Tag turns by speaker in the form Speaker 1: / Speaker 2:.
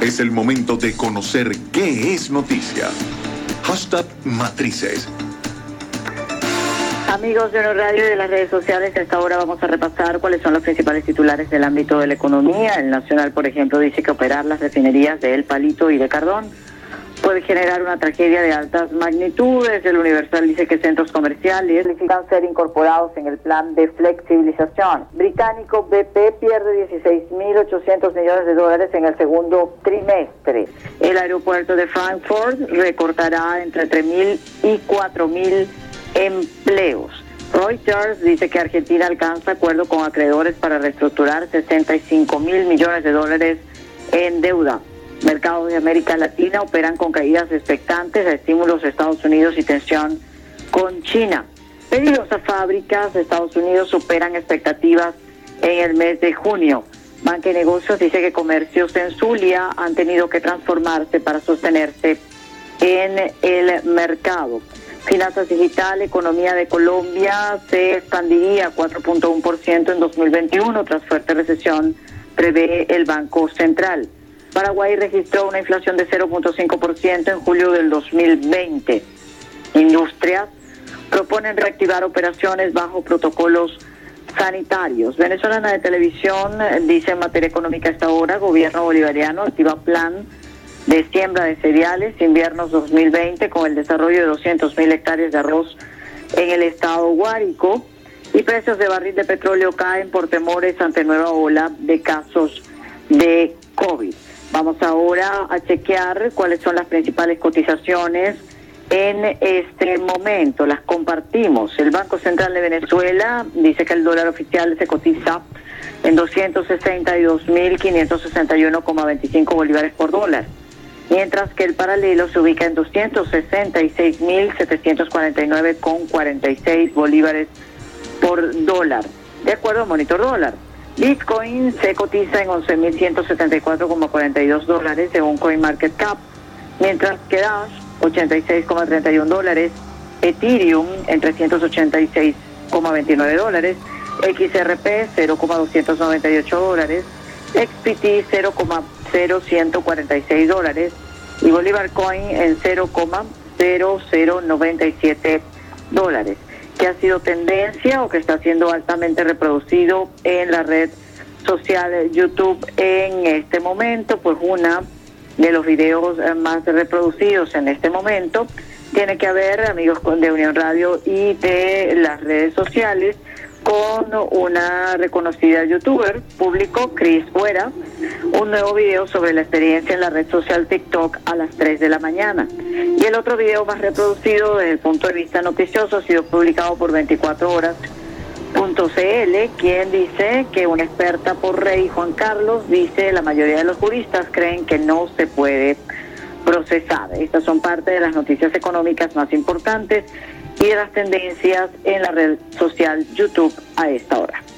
Speaker 1: Es el momento de conocer qué es noticia. Hashtag Matrices.
Speaker 2: Amigos de Oro Radio y de las redes sociales, a esta hora vamos a repasar cuáles son los principales titulares del ámbito de la economía. El Nacional, por ejemplo, dice que operar las refinerías de El Palito y de Cardón puede generar una tragedia de altas magnitudes. El Universal dice que centros comerciales necesitan ser incorporados en el plan de flexibilización. Británico BP pierde 16.800 millones de dólares en el segundo trimestre. El aeropuerto de Frankfurt recortará entre 3.000 y 4.000 empleos. Reuters dice que Argentina alcanza acuerdo con acreedores para reestructurar 65 mil millones de dólares en deuda. Mercados de América Latina operan con caídas expectantes a estímulos de Estados Unidos y tensión con China. Pedidos a fábricas de Estados Unidos superan expectativas en el mes de junio. Banca y Negocios dice que comercios en Zulia han tenido que transformarse para sostenerse en el mercado. Finanzas Digital, Economía de Colombia se expandiría 4.1% en 2021 tras fuerte recesión, prevé el Banco Central. Paraguay registró una inflación de 0.5% en julio del 2020. Industrias proponen reactivar operaciones bajo protocolos sanitarios. Venezolana de Televisión dice en materia económica esta hora, gobierno bolivariano activa plan de siembra de cereales inviernos 2020 con el desarrollo de 200 mil hectáreas de arroz en el estado Guárico y precios de barril de petróleo caen por temores ante nueva ola de casos de COVID. Vamos ahora a chequear cuáles son las principales cotizaciones en este momento. Las compartimos. El Banco Central de Venezuela dice que el dólar oficial se cotiza en 262.561,25 bolívares por dólar mientras que el paralelo se ubica en 266.749,46 bolívares por dólar, de acuerdo al monitor dólar. Bitcoin se cotiza en 11.174,42 dólares según CoinMarketCap, mientras que Dash 86,31 dólares, Ethereum en 386,29 dólares, XRP 0,298 dólares, XPT 0,0146 dólares y Bolívar Coin en 0,0097 dólares, que ha sido tendencia o que está siendo altamente reproducido en la red social YouTube en este momento, pues una de los videos más reproducidos en este momento tiene que ver, amigos de Unión Radio y de las redes sociales, con una reconocida youtuber público, Chris Fuera, un nuevo video sobre la experiencia en la red social TikTok a las 3 de la mañana. Y el otro video más reproducido desde el punto de vista noticioso ha sido publicado por 24 horas. quien dice que una experta por rey Juan Carlos dice la mayoría de los juristas creen que no se puede procesar. Estas son parte de las noticias económicas más importantes y de las tendencias en la red social YouTube a esta hora.